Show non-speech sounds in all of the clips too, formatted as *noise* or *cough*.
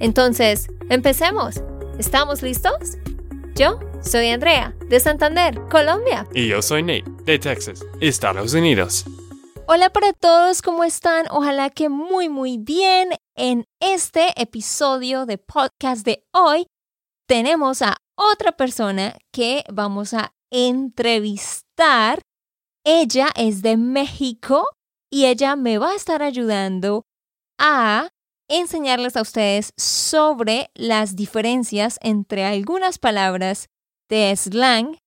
Entonces, empecemos. ¿Estamos listos? Yo soy Andrea, de Santander, Colombia. Y yo soy Nate, de Texas, Estados Unidos. Hola para todos, ¿cómo están? Ojalá que muy muy bien. En este episodio de podcast de hoy tenemos a otra persona que vamos a entrevistar. Ella es de México y ella me va a estar ayudando a enseñarles a ustedes sobre las diferencias entre algunas palabras de slang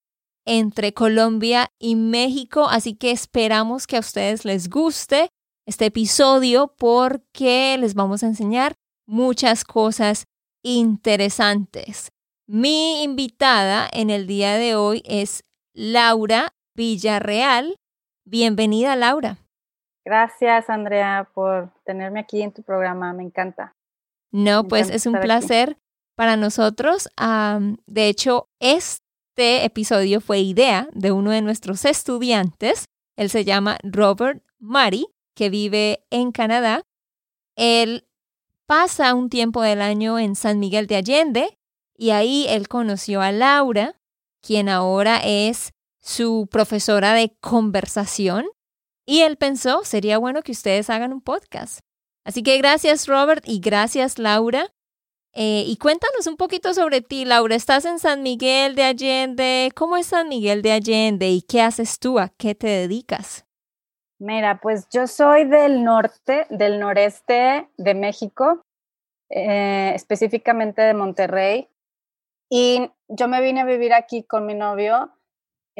entre Colombia y México, así que esperamos que a ustedes les guste este episodio porque les vamos a enseñar muchas cosas interesantes. Mi invitada en el día de hoy es Laura Villarreal. Bienvenida, Laura. Gracias, Andrea, por tenerme aquí en tu programa. Me encanta. No, pues es un placer para nosotros. de hecho, este episodio fue idea de uno de nuestros estudiantes. Él se llama Robert Mari, que vive en Canadá. Él pasa un tiempo del año en San Miguel de Allende y ahí él conoció a Laura, quien ahora es su profesora de conversación. Y él pensó, sería bueno que ustedes hagan un podcast. Así que gracias Robert y gracias Laura. Eh, y cuéntanos un poquito sobre ti, Laura. Estás en San Miguel de Allende. ¿Cómo es San Miguel de Allende y qué haces tú? ¿A qué te dedicas? Mira, pues yo soy del norte, del noreste de México, eh, específicamente de Monterrey. Y yo me vine a vivir aquí con mi novio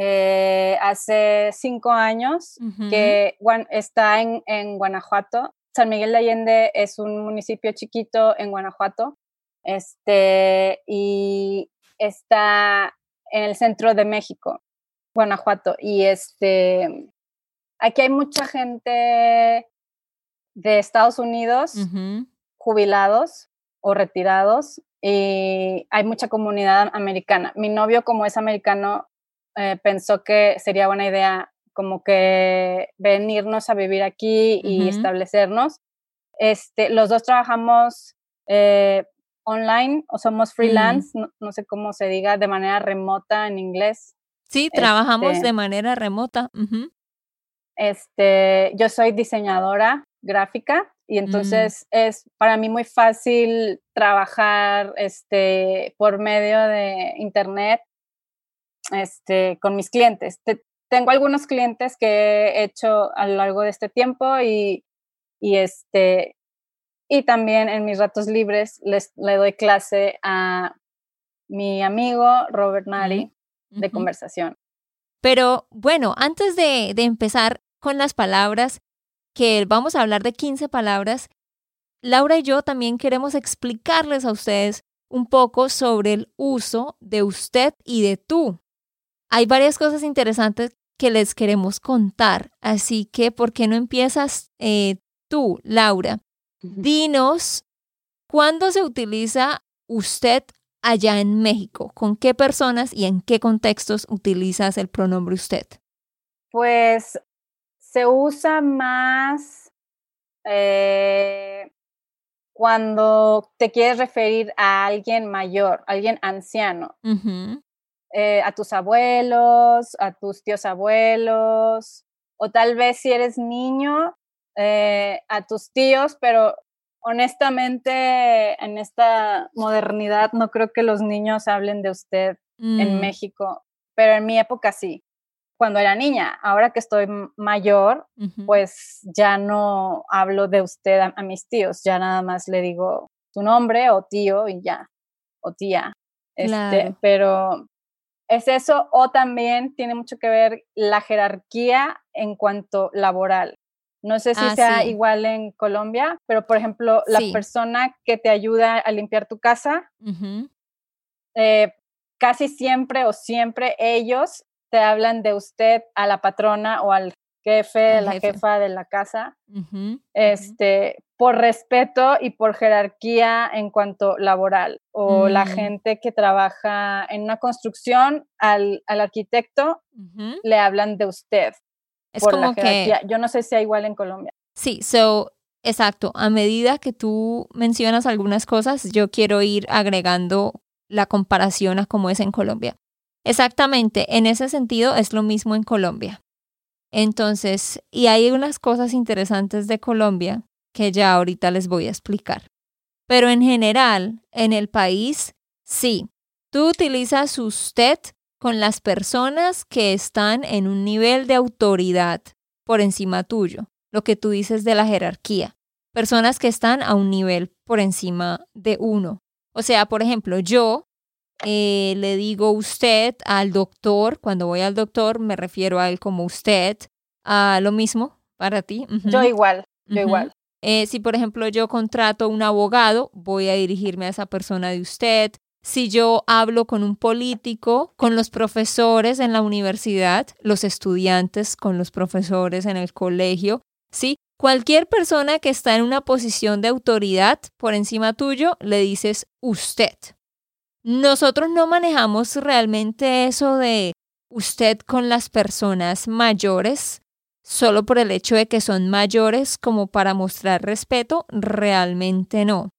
eh, hace cinco años, que está en, en, Guanajuato. San Miguel de Allende es un municipio chiquito en Guanajuato, este, y está en el centro de México, Guanajuato. Y este, aquí hay mucha gente de Estados Unidos, jubilados o retirados, y hay mucha comunidad americana. Mi novio, como es americano, eh, pensó que sería buena idea como que venirnos a vivir aquí y establecernos. Este, los dos trabajamos eh, online o somos freelance, no, sé cómo se diga, de manera remota en inglés. Sí, trabajamos de este manera remota. Este, yo soy diseñadora gráfica y mm. entonces es para mí muy fácil trabajar este, por medio de internet este, con mis clientes. tengo algunos clientes que he hecho a lo largo de este tiempo y, y, este, y también en mis ratos libres les, le doy clase a mi amigo Robert Mari de conversación. Pero bueno, antes de, de empezar con las palabras, que vamos a hablar de 15 palabras, Laura y yo también queremos explicarles a ustedes un poco sobre el uso de usted y de tú. Hay varias cosas interesantes que les queremos contar, así que ¿por qué no empiezas eh, tú, Laura? Dinos, ¿cuándo se utiliza usted allá en México? ¿Con qué personas y en qué contextos utilizas el pronombre usted? Pues se usa más eh, cuando te quieres referir a alguien mayor, alguien anciano. Eh, a tus abuelos, a tus tíos abuelos, o tal vez si eres niño, eh, a tus tíos, pero honestamente en esta modernidad no creo que los niños hablen de usted en mm. México, pero en mi época sí, cuando era niña. Ahora que estoy mayor, pues ya no hablo de usted a, mis tíos, ya nada más le digo tu nombre o tío y ya, o tía. Este, pero es eso o también tiene mucho que ver la jerarquía en cuanto laboral. No sé si Ah, sea sí. igual en Colombia, pero por ejemplo, la Sí. persona que te ayuda a limpiar tu casa, eh, casi siempre o siempre ellos te hablan de usted a la patrona o al jefe, la jefe. jefa de la casa, Ujú, ujú. este, por respeto y por jerarquía en cuanto laboral. O la Mm. gente que trabaja en una construcción, al, al arquitecto le hablan de usted Es por la como que jerarquía. Yo no sé si sea igual en Colombia. Sí, so, exacto. A medida que tú mencionas algunas cosas, yo quiero ir agregando la comparación a cómo es en Colombia. Exactamente, en ese sentido es lo mismo en Colombia. Entonces, y hay unas cosas interesantes de Colombia que ya ahorita les voy a explicar. Pero en general, en el país, sí, tú utilizas usted con las personas que están en un nivel de autoridad por encima tuyo lo que tú dices de la jerarquía. Personas que están a un nivel por encima de uno. O sea, por ejemplo, yo eh, le digo usted al doctor, cuando voy al doctor me refiero a él como usted, a lo mismo para ti. Yo igual, yo igual. Eh, si, por ejemplo, yo contrato un abogado, voy a dirigirme a esa persona de usted. Si yo hablo con un político, con los profesores en la universidad, los estudiantes con los profesores en el colegio, ¿sí? Cualquier persona que está en una posición de autoridad por encima tuyo, le dices usted. Nosotros no manejamos realmente eso de usted con las personas mayores, solo por el hecho de que son mayores como para mostrar respeto, realmente no.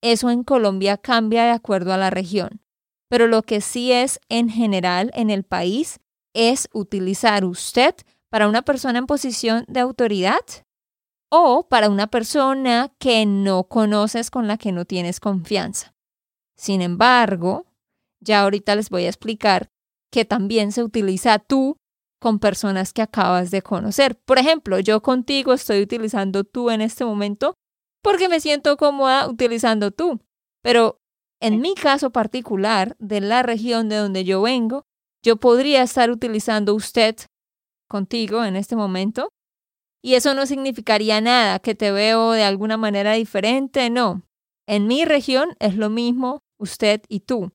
Eso en Colombia cambia de acuerdo a la región. Pero lo que sí es en general en el país es utilizar usted para una persona en posición de autoridad o para una persona que no conoces con la que no tienes confianza. Sin embargo, ya ahorita les voy a explicar que también se utiliza tú con personas que acabas de conocer. Por ejemplo, yo contigo estoy utilizando tú en este momento porque me siento cómoda utilizando tú. Pero en mi caso particular, de la región de donde yo vengo, yo podría estar utilizando usted contigo en este momento. Y eso no significaría nada, que te veo de alguna manera diferente, no. En mi región es lo mismo usted y tú.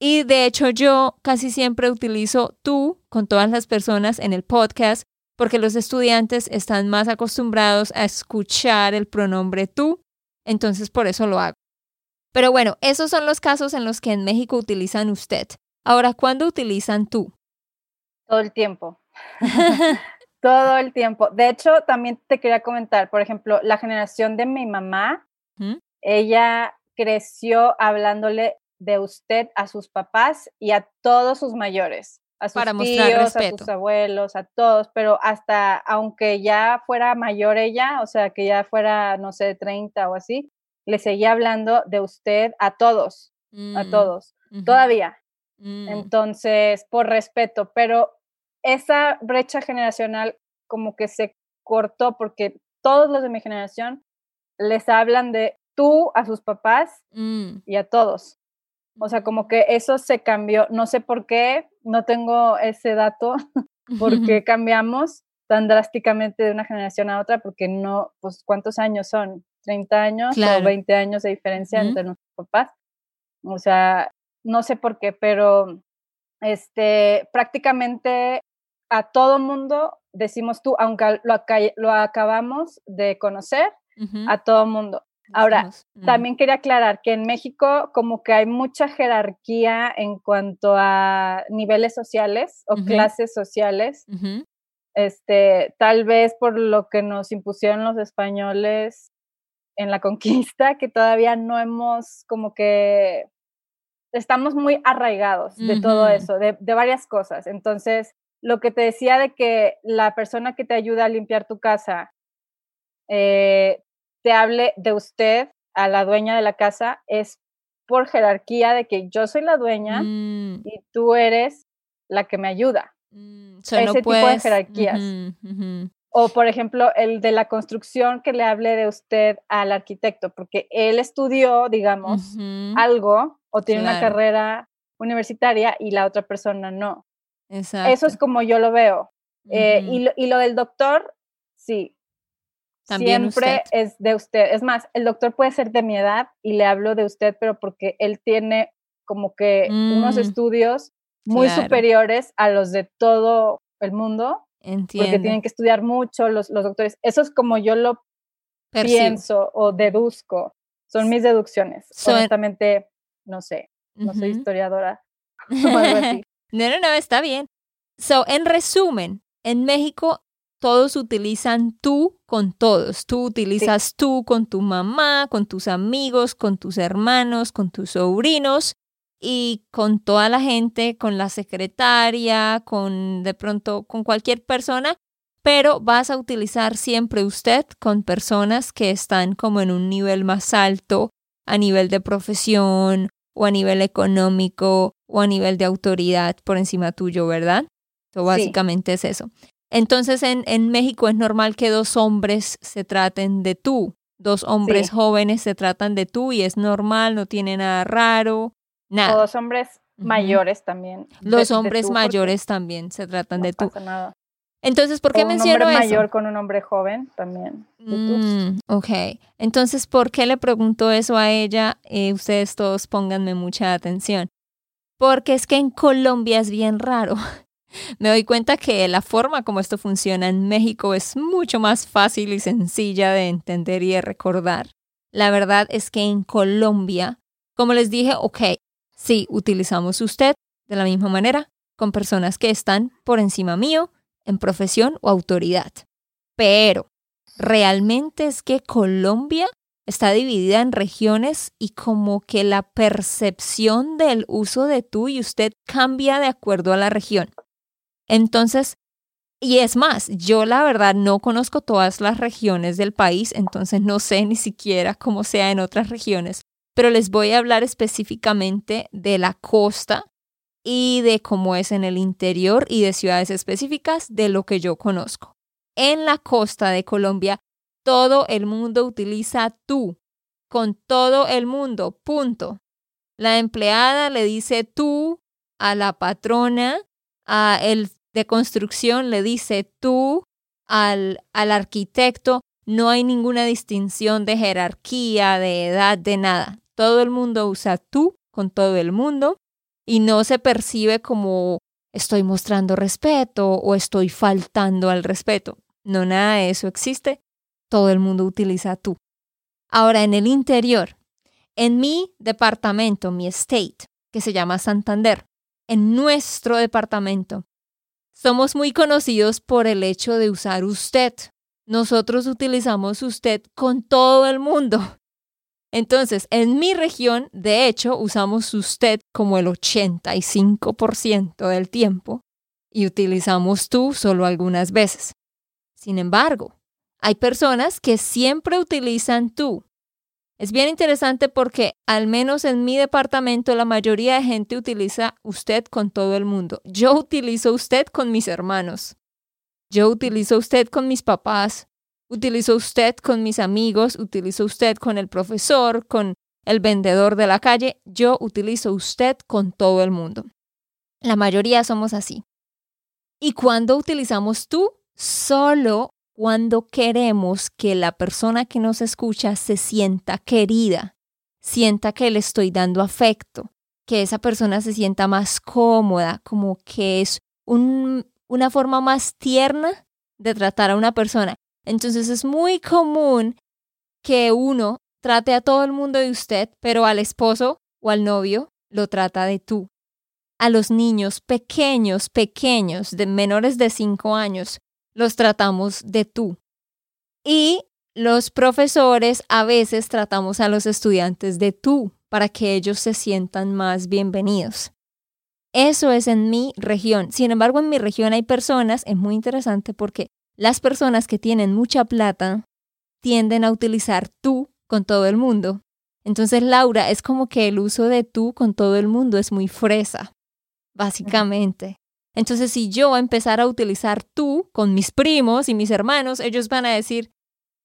Y de hecho yo casi siempre utilizo tú con todas las personas en el podcast porque los estudiantes están más acostumbrados a escuchar el pronombre tú, entonces por eso lo hago. Pero bueno, esos son los casos en los que en México utilizan usted. Ahora, ¿cuándo utilizan tú? Todo el tiempo. *laughs* *laughs* Todo el tiempo. De hecho, también te quería comentar, por ejemplo, la generación de mi mamá, ¿Mm? ella creció hablándole de usted a sus papás y a todos sus mayores, a sus Para tíos, a sus abuelos, a todos, pero hasta aunque ya fuera mayor ella, o sea, que ya fuera, no sé, 30 o así, le seguía hablando de usted a todos, a Mm, todos, todavía. mm, Entonces, por respeto, pero esa brecha generacional como que se cortó porque todos los de mi generación les hablan de tú a sus papás mm, y a todos. O sea, como que eso se cambió. No sé por qué, no tengo ese dato, *laughs* por qué *laughs* cambiamos tan drásticamente de una generación a otra, porque no, pues, ¿cuántos años son? ¿30 años Claro. o 20 años de diferencia entre nuestros papás? O sea, no sé por qué, pero este, prácticamente a todo mundo decimos tú, aunque lo, lo acabamos de conocer, a todo mundo. Ahora, mm, También quería aclarar que en México como que hay mucha jerarquía en cuanto a niveles sociales o clases sociales. Este, tal vez por lo que nos impusieron los españoles en la *laughs* conquista, que todavía no hemos como que estamos muy arraigados de todo eso, de, de varias cosas. Entonces, lo que te decía de que la persona que te ayuda a limpiar tu casa eh, te hable de usted a la dueña de la casa es por jerarquía de que yo soy la dueña mm, y tú eres la que me ayuda. mm, so no ese tipo de jerarquías. O, por ejemplo, el de la construcción que le hable de usted al arquitecto, porque él estudió, digamos, algo o tiene una carrera universitaria y la otra persona no. Exacto. Eso es como yo lo veo. Eh, y, lo, y lo del doctor, sí. También siempre usted. es de usted. Es más, el doctor puede ser de mi edad y le hablo de usted, pero porque él tiene como que unos Mm, estudios muy claro. superiores a los de todo el mundo, porque Entiendo. tienen que estudiar mucho los, los doctores. Eso es como yo lo Percibo. pienso o deduzco. Son mis deducciones. So- Honestamente, no sé, no soy Ujú. historiadora *laughs* o algo así. No, no, no, está bien. So, en resumen, en México todos utilizan tú con todos. Tú utilizas tú con tu mamá, con tus amigos, con tus hermanos, con tus sobrinos y con toda la gente, con la secretaria, con de pronto con cualquier persona, pero vas a utilizar siempre usted con personas que están como en un nivel más alto a nivel de profesión o a nivel económico o a nivel de autoridad por encima tuyo, ¿verdad? Básicamente es eso. Entonces en, en México es normal que dos hombres se traten de tú, dos hombres Sí. jóvenes se tratan de tú y es normal, no tiene nada raro, nada. O dos hombres mayores también. Los de hombres tú, mayores también se tratan no de tú. pasa nada. Entonces, ¿por qué O un menciono hombre eso? mayor con un hombre joven también. Mm, ok, entonces, ¿por qué le pregunto eso a ella? Eh, ustedes todos pónganme mucha atención. Porque es que en Colombia es bien raro. *laughs* *laughs* Me doy cuenta que la forma como esto funciona en México es mucho más fácil y sencilla de entender y de recordar. La verdad es que en Colombia, como les dije, ok, sí, utilizamos usted de la misma manera con personas que están por encima mío en profesión o autoridad. Pero realmente es que Colombia está dividida en regiones y como que la percepción del uso de tú y usted cambia de acuerdo a la región. Entonces, y es más, yo la verdad no conozco todas las regiones del país, entonces no sé ni siquiera cómo sea en otras regiones, pero les voy a hablar específicamente de la costa y de cómo es en el interior y de ciudades específicas de lo que yo conozco. En la costa de Colombia, todo el mundo utiliza tú, con todo el mundo, punto. La empleada le dice tú a la patrona, a el de construcción le dice tú, al, al arquitecto, no hay ninguna distinción de jerarquía, de edad, de nada. Todo el mundo usa tú con todo el mundo y no se percibe como estoy mostrando respeto o estoy faltando al respeto. No, nada de eso existe. Todo el mundo utiliza tú. Ahora, en el interior, en mi departamento, mi state, que se llama Santander, en nuestro departamento, somos muy conocidos por el hecho de usar usted. Nosotros utilizamos usted con todo el mundo. Entonces, en mi región, de hecho, usamos usted como el 85% del tiempo y utilizamos tú solo algunas veces. Sin embargo, hay personas que siempre utilizan tú. Es bien interesante porque al menos en mi departamento la mayoría de gente utiliza usted con todo el mundo. Yo utilizo usted con mis hermanos. Yo utilizo usted con mis papás. Utilizo usted con mis amigos. Utilizo usted con el profesor, con el vendedor de la calle. Yo utilizo usted con todo el mundo. La mayoría somos así. ¿Y cuando utilizamos tú? Solo cuando queremos que la persona que nos escucha se sienta querida, sienta que le estoy dando afecto, que esa persona se sienta más cómoda, como que es un, una forma más tierna de tratar a una persona. Entonces es muy común que uno trate a todo el mundo de usted, pero al esposo o al novio lo trata de tú. A los niños pequeños, pequeños, de menores de 5 años, los tratamos de tú. Y los profesores a veces tratamos a los estudiantes de tú para que ellos se sientan más bienvenidos. Eso es en mi región. Sin embargo, en mi región hay personas, es muy interesante porque las personas que tienen mucha plata tienden a utilizar tú con todo el mundo. Entonces, Laura, es como que el uso de tú con todo el mundo es muy fresa, básicamente. Entonces, si yo empezara a utilizar tú con mis primos y mis hermanos, ellos van a decir,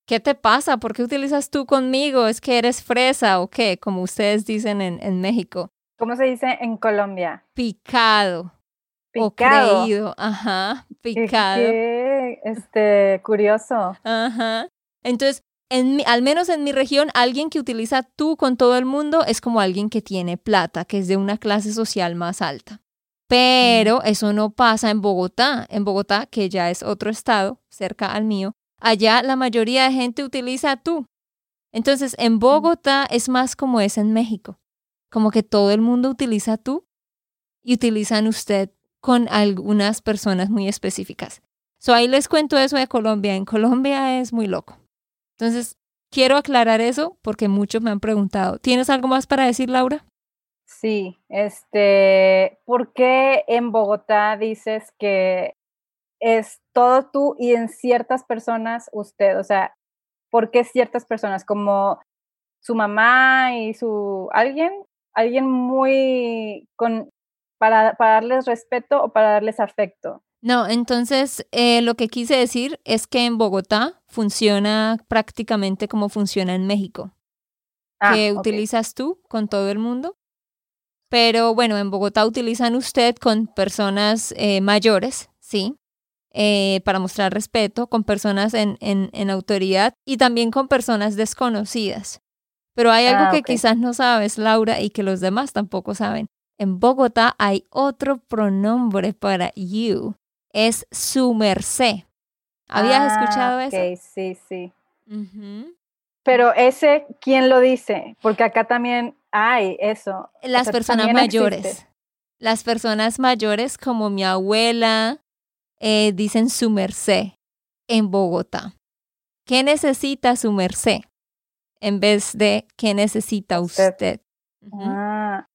¿qué te pasa? ¿Por qué utilizas tú conmigo? ¿Es que eres fresa o qué? Como ustedes dicen en, en México. ¿Cómo se dice en Colombia? Picado. O Picado. creído. Ajá, picado. qué, este, curioso. Ajá. Entonces, en al menos en mi región, alguien que utiliza tú con todo el mundo es como alguien que tiene plata, que es de una clase social más alta. Pero eso no pasa en Bogotá. En Bogotá, que ya es otro estado cerca al mío, allá la mayoría de gente utiliza tú. Entonces, en Bogotá es más como es en México, como que todo el mundo utiliza tú y utilizan usted con algunas personas muy específicas. So ahí les cuento eso de Colombia. En Colombia es muy loco. Entonces, quiero aclarar eso porque muchos me han preguntado. ¿Tienes algo más para decir, Laura? Sí, este, ¿por qué en Bogotá dices que es todo tú y en ciertas personas usted? O sea, ¿por qué ciertas personas como su mamá y su alguien, alguien muy con para, para darles respeto o para darles afecto? No, entonces eh, lo que quise decir es que en Bogotá funciona prácticamente como funciona en México, ah, que utilizas tú con todo el mundo. Pero bueno, en Bogotá utilizan usted con personas eh, mayores, ¿sí? Eh, para mostrar respeto, con personas en, en, en, autoridad y también con personas desconocidas. Pero hay algo ah, que quizás no sabes, Laura, y que los demás tampoco saben. En Bogotá hay otro pronombre para you es su merced. ¿Habías ah, escuchado eso? Sí, sí. Pero ese, ¿quién lo dice? Porque acá también hay eso. Las personas mayores. Las personas mayores, como mi abuela, eh, dicen su merced en Bogotá. ¿Qué necesita su merced? En vez de ¿qué necesita usted? Ah.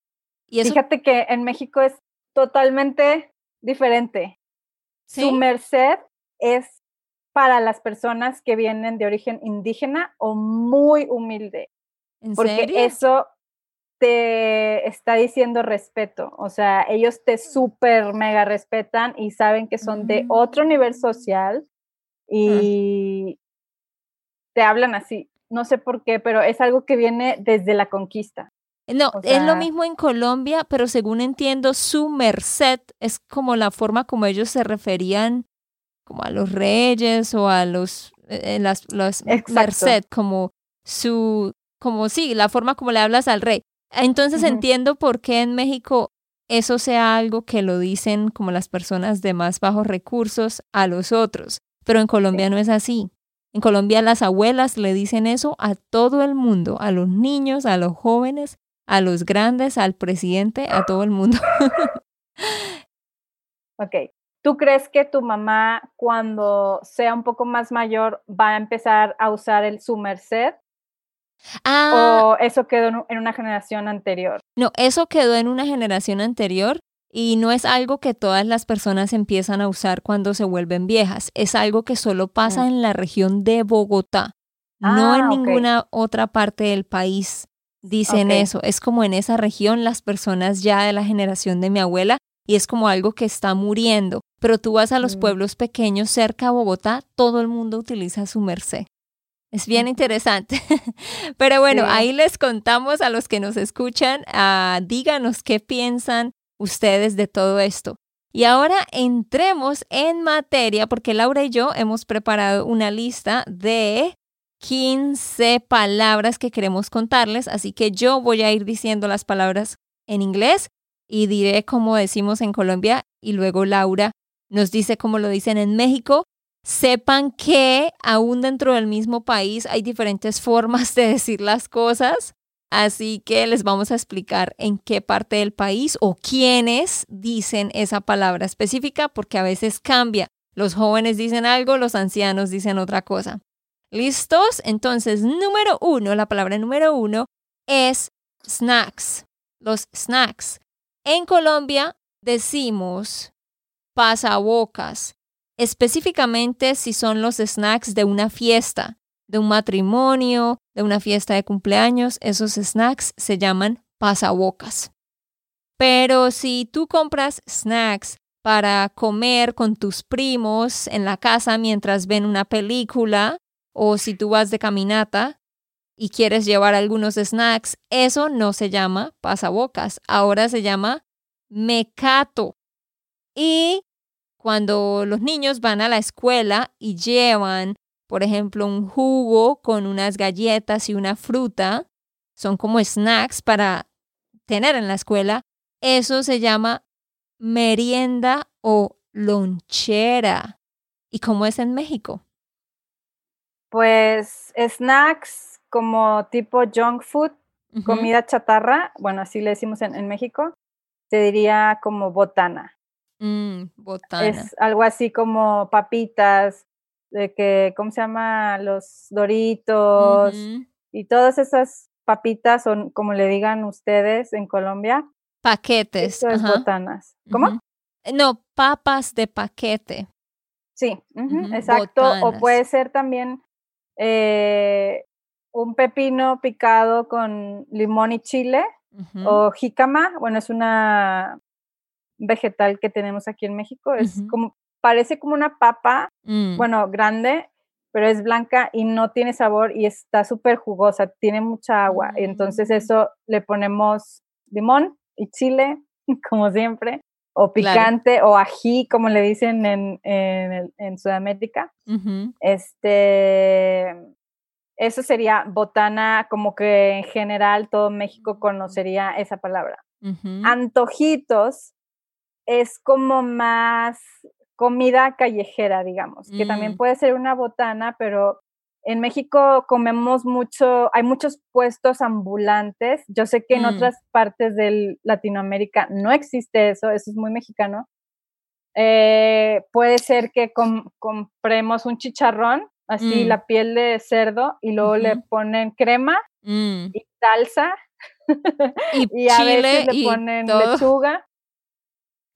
Y Fíjate que en México es totalmente diferente. Su merced es para las personas que vienen de origen indígena o muy humilde. ¿En porque eso te está diciendo respeto. O sea, ellos te súper mega respetan y saben que son de mm. otro nivel social ah. y te hablan así. No sé por qué, pero es algo que viene desde la conquista. No, es lo mismo en Colombia, pero según entiendo, su merced es como la forma como ellos se referían como a los reyes o a los, eh, las, merced, como su, como sí, la forma como le hablas al rey. Entonces entiendo por qué en México eso sea algo que lo dicen como las personas de más bajos recursos a los otros, pero en Colombia no es así. En Colombia las abuelas le dicen eso a todo el mundo, a los niños, a los jóvenes, a los grandes, al presidente, a todo el mundo. *laughs* ok. ¿Tú crees que tu mamá cuando sea un poco más mayor va a empezar a usar el su merced? Ah, ¿O eso quedó en una generación anterior? No, eso quedó en una generación anterior y no es algo que todas las personas empiezan a usar cuando se vuelven viejas. Es algo que solo pasa mm. en la región de Bogotá, no en ah, ninguna otra parte del país dicen eso. Es como en esa región las personas ya de la generación de mi abuela y es como algo que está muriendo. Pero tú vas a los mm. pueblos pequeños cerca a Bogotá, todo el mundo utiliza su merced. Es bien interesante. *laughs* Pero bueno, ahí les contamos a los que nos escuchan, uh, díganos qué piensan ustedes de todo esto. Y ahora entremos en materia porque Laura y yo hemos preparado una lista de 15 palabras que queremos contarles, así que yo voy a ir diciendo las palabras en inglés y diré como decimos en Colombia y luego Laura nos dice como lo dicen en México. Sepan que aún dentro del mismo país hay diferentes *laughs* formas de decir las cosas, así que les vamos a explicar en qué parte del país o quiénes dicen esa palabra específica porque a veces cambia. Los jóvenes dicen algo, los ancianos dicen otra cosa. ¿Listos? Entonces, número uno, la palabra número uno es snacks. Los snacks. En Colombia decimos pasabocas, específicamente si son los snacks de una fiesta, de un matrimonio, de una fiesta de cumpleaños, esos snacks se llaman pasabocas. Pero si tú compras snacks para comer con tus primos en la casa mientras ven una película, o si tú vas de caminata y quieres llevar algunos snacks, eso no se llama pasabocas, ahora se llama mecato. Y cuando los niños van a la escuela y llevan por ejemplo, un jugo con unas galletas y una fruta, son como snacks para tener en la escuela, eso se llama merienda o lonchera. ¿Y cómo es en México? Pues snacks como tipo junk food, comida chatarra, bueno, así le decimos en, México, se diría como botana. Mm, botana. Es algo así como papitas, de que, ¿cómo se llama? Los doritos y todas esas papitas, son como le digan ustedes en Colombia. Paquetes. Eso es botanas. ¿Cómo? No, papas de paquete. Sí, exacto. O puede ser también eh, un pepino picado con limón y chile o jícama. Bueno, es una vegetal que tenemos aquí en México. Es como, parece como una papa, mm. bueno, grande, pero es blanca y no tiene sabor y está súper jugosa, tiene mucha agua. Entonces mm. eso le ponemos limón y chile, *laughs* como siempre, o picante o ají, como le dicen en, en, Sudamérica. Este, eso sería botana, como que en general todo México conocería esa palabra. Antojitos es como más comida callejera, digamos, que también mm. puede ser una botana, pero en México comemos mucho, hay muchos puestos ambulantes. Yo sé que en mm. otras partes de Latinoamérica no existe eso, eso es muy mexicano. Eh, puede ser que compremos un chicharrón, así mm. la piel de cerdo, y luego le ponen crema y salsa. Y, *laughs* a veces le ponen lechuga.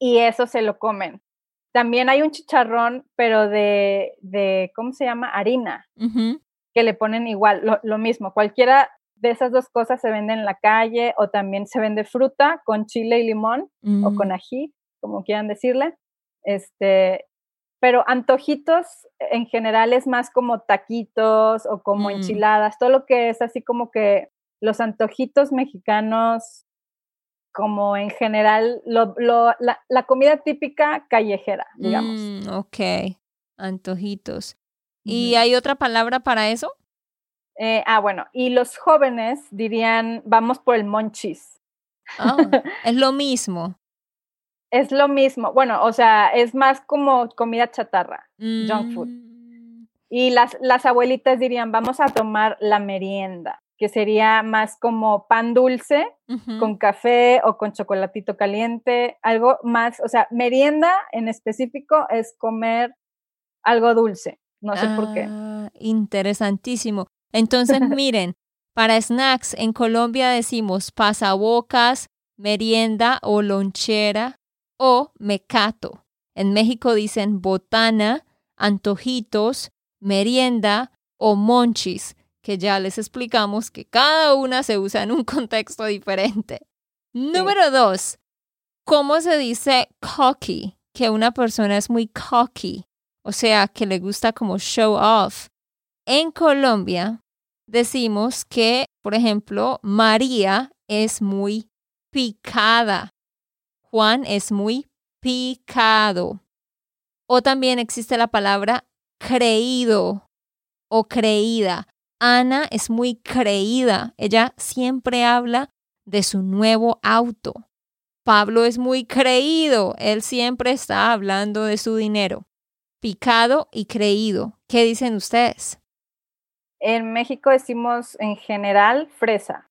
Y eso se lo comen. También hay un chicharrón, pero de, de ¿cómo se llama? Harina, que le ponen igual, lo, mismo. Cualquiera de esas dos cosas se vende en la calle o también se vende fruta con chile y limón o con mm. ají, como quieran decirle. Este, pero antojitos en general es más como taquitos o como mm. enchiladas, todo lo que es así como que los antojitos mexicanos como en general lo, lo, la, la, comida típica callejera, digamos. Mm, ok, antojitos. ¿Y hay otra palabra para eso? Eh, ah, bueno, y los jóvenes dirían, vamos por el monchis. Ah, *laughs* es lo mismo. es lo mismo. Bueno, o sea, es más como comida chatarra, junk food. Mm. Y las, las abuelitas dirían, vamos a tomar la merienda que sería más como pan dulce con café o con chocolatito caliente, algo más, o sea, merienda en específico es comer algo dulce, no sé por qué. Ah, interesantísimo. Entonces, *laughs* miren, para snacks en Colombia decimos pasabocas, merienda o lonchera o mecato. En México dicen botana, antojitos, merienda o monchis que ya les explicamos que cada una se usa en un *laughs* contexto diferente. Número dos, ¿cómo se dice cocky? Que una persona es muy cocky, o sea, que le gusta como show off. En Colombia decimos que, por ejemplo, María es muy picada. Juan es muy picado. O también existe la palabra creído o creída. Ana es muy creída. Ella siempre habla de su nuevo auto. Pablo es muy creído. Él siempre está hablando de su dinero. Picado y creído. ¿Qué dicen ustedes? En México decimos en general fresa.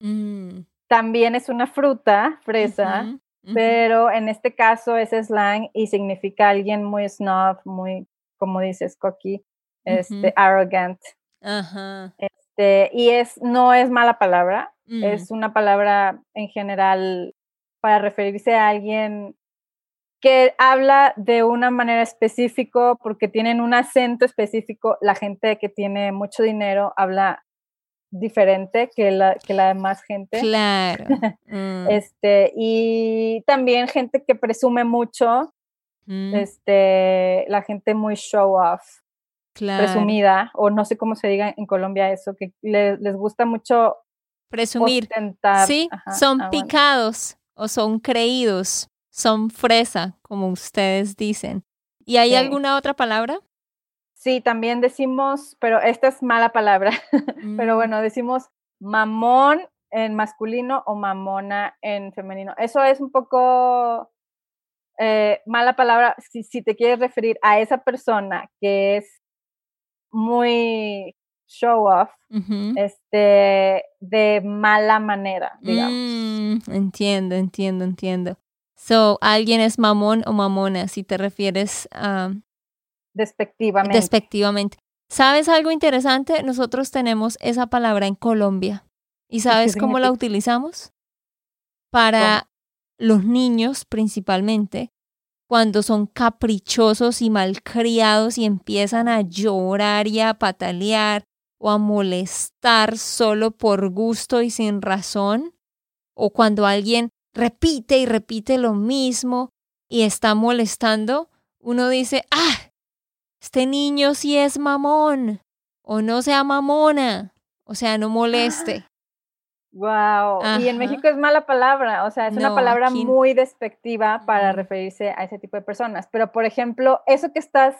Mm. También es una fruta, fresa, pero en este caso es slang y significa alguien muy snob, muy, como dices, cocky, este, arrogant. Ajá. Este, y es, no es mala palabra, mm. es una palabra en general para referirse a alguien que habla de una manera específica porque tienen un acento específico. La gente que tiene mucho dinero habla diferente que la, que la demás gente. Claro. *laughs* Mm. Este, y también gente que presume mucho, mm. este, la gente muy show off presumida, o no sé cómo se diga en Colombia eso, que les gusta mucho presumir. Sí, son ah, picados o son creídos, son fresa, como ustedes dicen. ¿Y hay alguna otra palabra? Sí, también decimos, pero esta es mala palabra, *laughs* pero Mm, bueno, decimos mamón en masculino o mamona en femenino. Eso es un poco eh, mala palabra si, si te quieres referir a esa persona que es muy show off, este, de mala manera, digamos. Mm, entiendo, entiendo, entiendo. So, alguien es mamón o mamona si te refieres a Despectivamente. despectivamente. ¿Sabes algo interesante? Nosotros tenemos esa palabra en Colombia. ¿Y sabes cómo la utilizamos? Para los niños principalmente, cuando son caprichosos y malcriados y empiezan a llorar y a patalear o a molestar solo por gusto y sin razón, o cuando alguien repite y repite lo mismo y está molestando, uno dice, ah, este niño sí es mamón, o no sea mamona, o sea, no moleste. Wow. Y en. México es mala palabra, o sea, es una palabra aquí- muy despectiva para referirse a ese tipo de personas. Pero, por ejemplo, eso que estás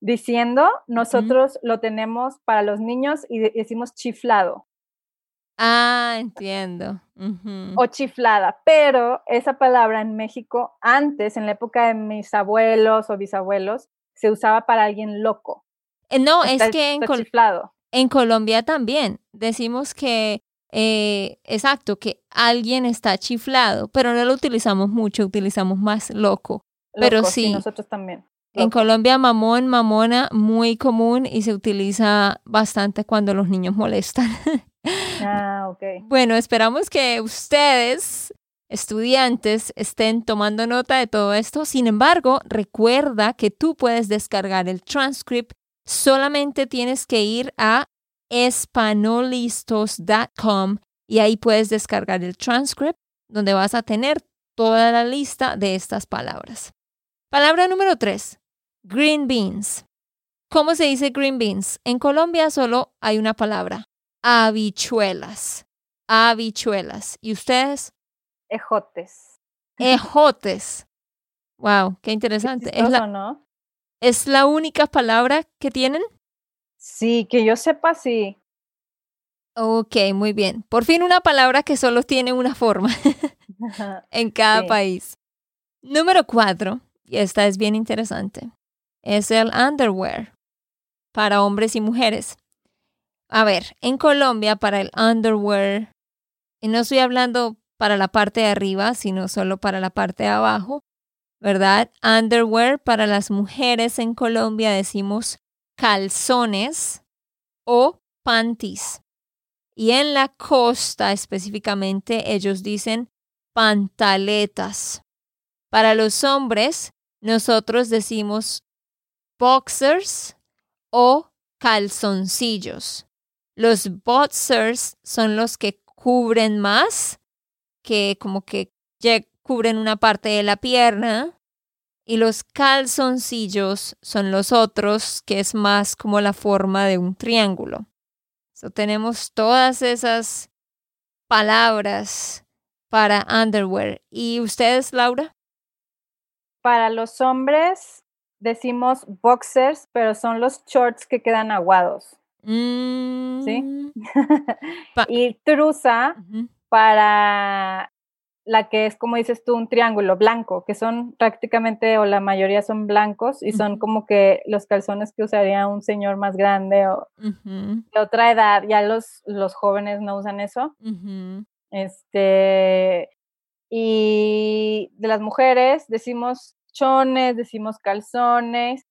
diciendo, nosotros lo tenemos para los niños y de- decimos chiflado Ah, entiendo. O chiflada, pero esa palabra en México, antes, en la época de mis abuelos o bisabuelos, se usaba para alguien loco. Eh, No, Está- es que en, Col- chiflado. en Colombia también decimos que, eh, exacto, que alguien está chiflado, pero no lo utilizamos mucho, utilizamos más loco. Pero sí. nosotros también. En. Colombia, mamón, mamona, muy común y se utiliza bastante cuando los niños molestan. *laughs* Ah, ok. Bueno, esperamos que ustedes, estudiantes, estén tomando nota de todo esto. Sin embargo, recuerda que tú puedes descargar el transcript. Solamente tienes que ir a espanolistos.com y ahí puedes descargar el transcript donde vas a tener toda la lista de estas palabras. Palabra número tres, green beans. ¿Cómo se dice green beans? En Colombia solo hay una palabra, habichuelas. Habichuelas. ¿Y ustedes? Ejotes. Ejotes. Wow, qué Qué interesante. ¿Es la, ¿no? ¿Es la única palabra que tienen? Sí, que yo sepa, sí. Ok, muy bien. Por fin una palabra que solo tiene una forma *laughs* en cada Sí. país. Número cuatro, y esta es bien interesante, es el underwear para hombres y mujeres. A ver, en Colombia para el underwear, y no estoy hablando para la parte de arriba, sino solo para la parte de abajo, ¿verdad? Underwear para las mujeres en Colombia decimos calzones o panties. Y en la costa específicamente ellos dicen pantaletas. Para los hombres, nosotros decimos boxers o calzoncillos. Los boxers son los que cubren más, que como que cubren una parte de la pierna. Y los calzoncillos son los otros, que es más como la forma de un triángulo. So, tenemos todas esas palabras para underwear. ¿Y ustedes, Laura? Para los hombres decimos boxers, pero son los shorts que quedan aguados. Mm, *laughs* Pa- y trusa para la que es, como dices tú, un triángulo blanco, que son prácticamente, o la mayoría son blancos, y son como que los calzones que usaría un señor más grande o de otra edad. Ya los, los jóvenes no usan eso. Este, y de las mujeres decimos chones, decimos calzones,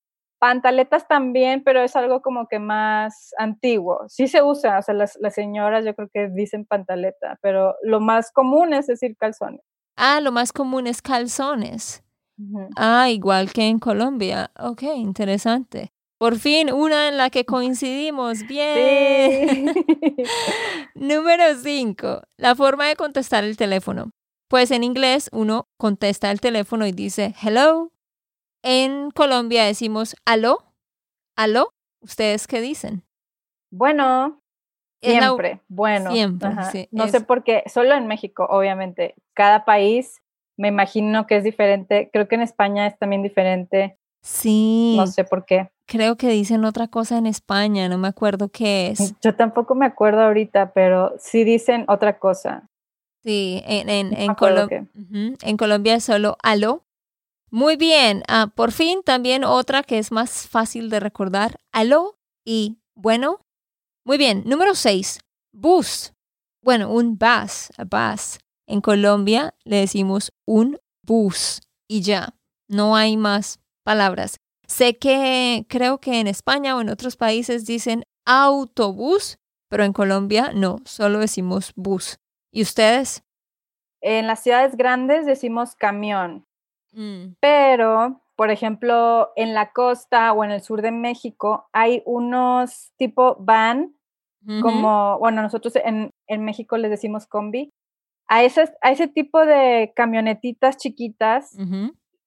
pantaletas también, pero es algo como que más antiguo. Sí se usa, o sea, las, las señoras yo creo que dicen pantaleta, pero lo más común es decir calzones. Ah, lo más común es calzones. Ah, igual que en Colombia. Ok, interesante. Por fin, una en la que coincidimos. *laughs* Bien. Sí. *laughs* Número 5. La forma de contestar el teléfono. Pues en inglés uno contesta el teléfono y dice hello. En Colombia decimos aló. ¿Aló? ¿Ustedes qué dicen? Bueno, la siempre, bueno. Siempre, sí, No sé por qué, solo en México, obviamente. Cada país me imagino que es diferente. Creo que en España es también diferente. Sí. No sé por qué. creo que dicen otra cosa en España, no me acuerdo qué es. Yo tampoco me acuerdo ahorita, pero sí dicen otra cosa. Sí, en, en, No en, Colom-. Ujú, en Colombia es solo aló. Muy bien, ah, por fin también otra que es más fácil de recordar, aló y bueno. Muy bien, número seis, bus. Bueno, un bus, bus. En Colombia le decimos un bus y ya, no hay más palabras. Sé que creo que en España o en otros países dicen autobús, pero en Colombia no, solo decimos bus. ¿Y ustedes? En las ciudades grandes decimos camión, Mm, pero, por ejemplo, en la costa o en el sur de México hay unos tipo van, como, bueno, nosotros en, en México les decimos combi. A, esas, a ese tipo de camionetitas chiquitas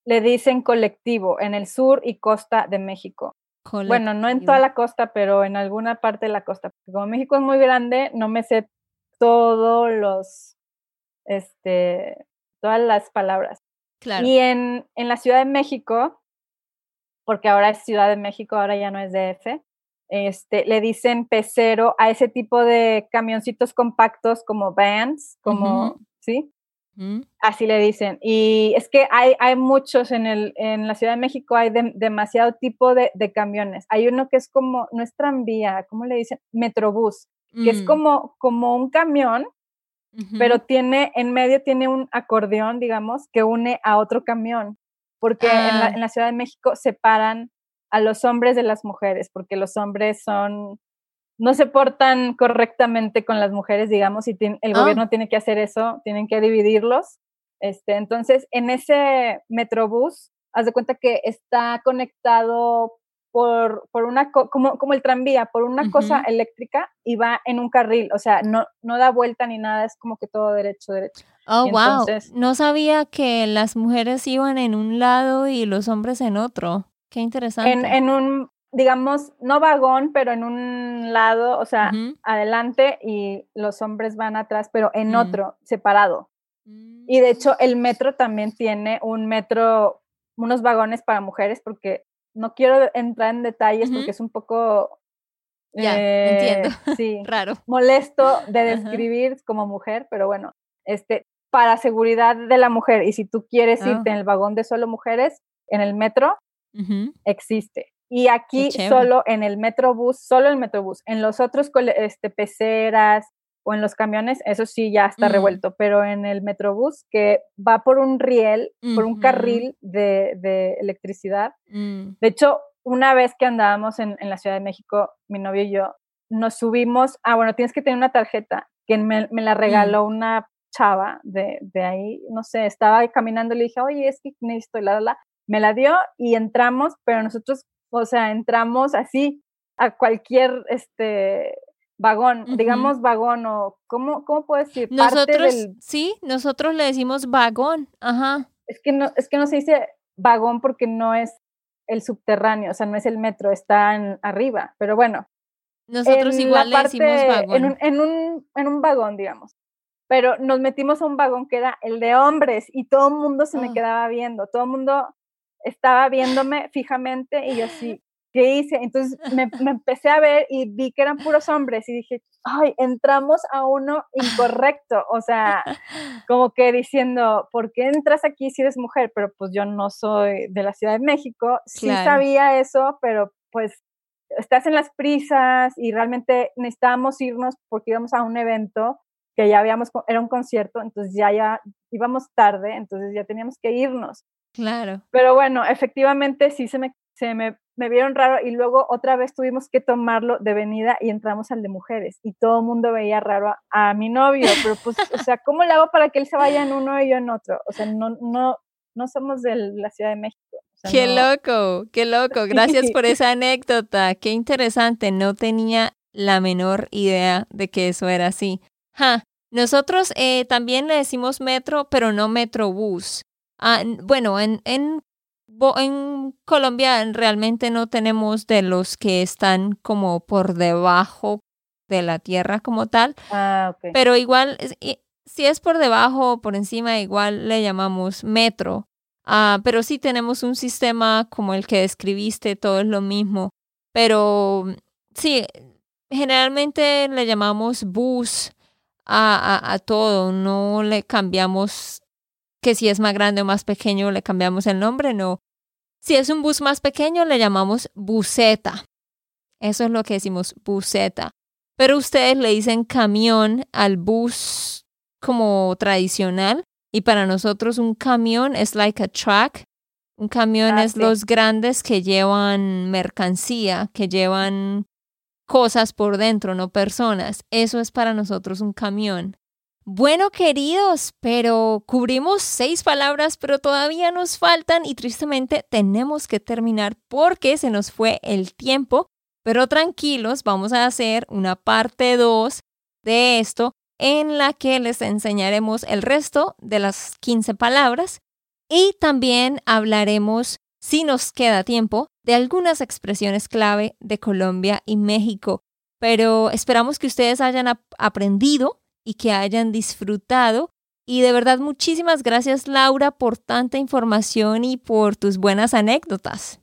le dicen colectivo en el sur y costa de México. Bueno, no en toda la costa, pero en alguna parte de la costa. Porque como México es muy grande, no me sé todos los, este, todas las palabras. Claro. Y en, en la Ciudad de México, porque ahora es Ciudad de México, ahora ya no es DF, este, le dicen pecero a ese tipo de camioncitos compactos como vans, como. ¿sí? Mm, Así le dicen. Y es que hay, hay muchos en, el, en la Ciudad de México, hay de- demasiado tipo de, de camiones. Hay uno que es como, no es tranvía, ¿cómo le dicen? Metrobús, que es mm, como, como un camión, pero tiene, en medio tiene un acordeón, digamos, que une a otro camión. Porque en, la, Ah. en la Ciudad de México separan a los hombres de las mujeres, porque los hombres son, no se portan correctamente con las mujeres, digamos, y el Ah. gobierno tiene que hacer eso, tienen que dividirlos. Este, entonces, en ese metrobús, haz de cuenta que está conectado por, por una, co- como, como el tranvía, por una cosa Ujú. eléctrica y va en un carril, o sea, no, no da vuelta ni nada, es como que todo derecho, derecho. Oh, y wow. entonces- No sabía que las mujeres iban en un lado y los hombres en otro. Qué interesante. En, en un, digamos, no vagón, pero en un lado, o sea, Ujú. adelante y los hombres van atrás, pero en Mm. otro, separado. Y de hecho, el metro también tiene un metro, unos vagones para mujeres, porque no quiero entrar en detalles porque es un poco. Ya, eh, entiendo. *laughs* Sí, Raro. molesto de describir como mujer, pero bueno, este, para seguridad de la mujer. Y si tú quieres Ah. irte en el vagón de solo mujeres, en el metro, existe. Y aquí solo en el metrobús, solo el metrobús. En los otros este, peceras o en los camiones, eso sí ya está Mm. revuelto, pero en el metrobús que va por un riel, por un carril de, de electricidad. Mm. De hecho, una vez que andábamos en, en la Ciudad de México, mi novio y yo, nos subimos, ah, bueno, tienes que tener una tarjeta que me, me la Mm. regaló una chava de, de ahí, no sé, estaba caminando y le dije, oye, es que necesito, la, la, me la dio y entramos, pero nosotros, o sea, entramos así a cualquier, este, vagón, digamos vagón o, ¿cómo, cómo puedo decir? Parte Nosotros, del, sí, nosotros le decimos vagón. Ajá. es que no, es que no se dice vagón porque no es el subterráneo, o sea, no es el metro, está en, arriba, pero bueno, Nosotros en igual le decimos parte- vagón. En un, en, un, en un vagón, digamos. Pero nos metimos a un vagón que era el de hombres y todo el mundo se me Ah. quedaba viendo, todo el mundo estaba viéndome fijamente y yo así, ¿qué hice? Entonces me, *laughs* me empecé a ver y vi que eran puros hombres y dije, ay, entramos a uno incorrecto, o sea, como que diciendo, ¿por qué entras aquí si eres mujer? Pero pues yo no soy de la Ciudad de México, sí Claro. sabía eso, pero pues estás en las prisas y realmente necesitábamos irnos porque íbamos a un evento que ya habíamos, era un concierto, entonces ya, ya íbamos tarde, entonces ya teníamos que irnos. Claro. Pero bueno, efectivamente sí se me, se me, me vieron raro y luego otra vez tuvimos que tomarlo de venida y entramos al de mujeres y todo el mundo veía raro a, a mi novio, pero pues, o sea, ¿cómo le hago para que él se vaya en uno y yo en otro? O sea, no, no, no somos de la Ciudad de México. o sea, Qué no- loco, qué loco. Gracias por *laughs* esa anécdota. Qué interesante. No tenía la menor idea de que eso era así. Ja. Nosotros eh, también le decimos metro, pero no metrobús. Ah, bueno, en, en, en Colombia realmente no tenemos de los que están como por debajo de la tierra como tal. Ah, ok. Pero igual, si es por debajo o por encima, igual le llamamos metro. Ah, pero sí tenemos un sistema como el que describiste, todo es lo mismo. pero sí, generalmente le llamamos bus a, a, todo, no le cambiamos que si es más grande o más pequeño le cambiamos el nombre, no. Si es un bus más pequeño le llamamos buseta. Eso es lo que decimos buseta. Pero ustedes le dicen camión al bus como tradicional y para nosotros un camión es like a truck. Un camión es los grandes que llevan mercancía, que llevan cosas por dentro, no personas. Eso es para nosotros un camión. Bueno, queridos, pero cubrimos seis palabras, pero todavía nos faltan y tristemente tenemos que terminar porque se nos fue el tiempo. Pero tranquilos, vamos a hacer una parte 2 de esto en la que les enseñaremos el resto de las 15 palabras y también hablaremos, si nos queda tiempo, de algunas expresiones clave de Colombia y México. Pero esperamos que ustedes hayan aprendido y que hayan disfrutado. Y de verdad, muchísimas gracias Laura por tanta información y por tus buenas anécdotas.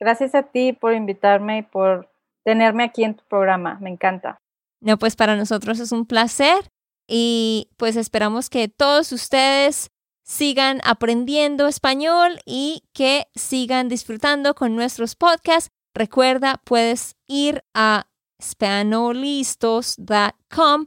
Gracias a ti por invitarme y por tenerme aquí en tu programa. Me encanta. No, pues para nosotros es un placer y pues esperamos que todos ustedes sigan aprendiendo español y que sigan disfrutando con nuestros podcasts. Recuerda, puedes ir a spanolistos.com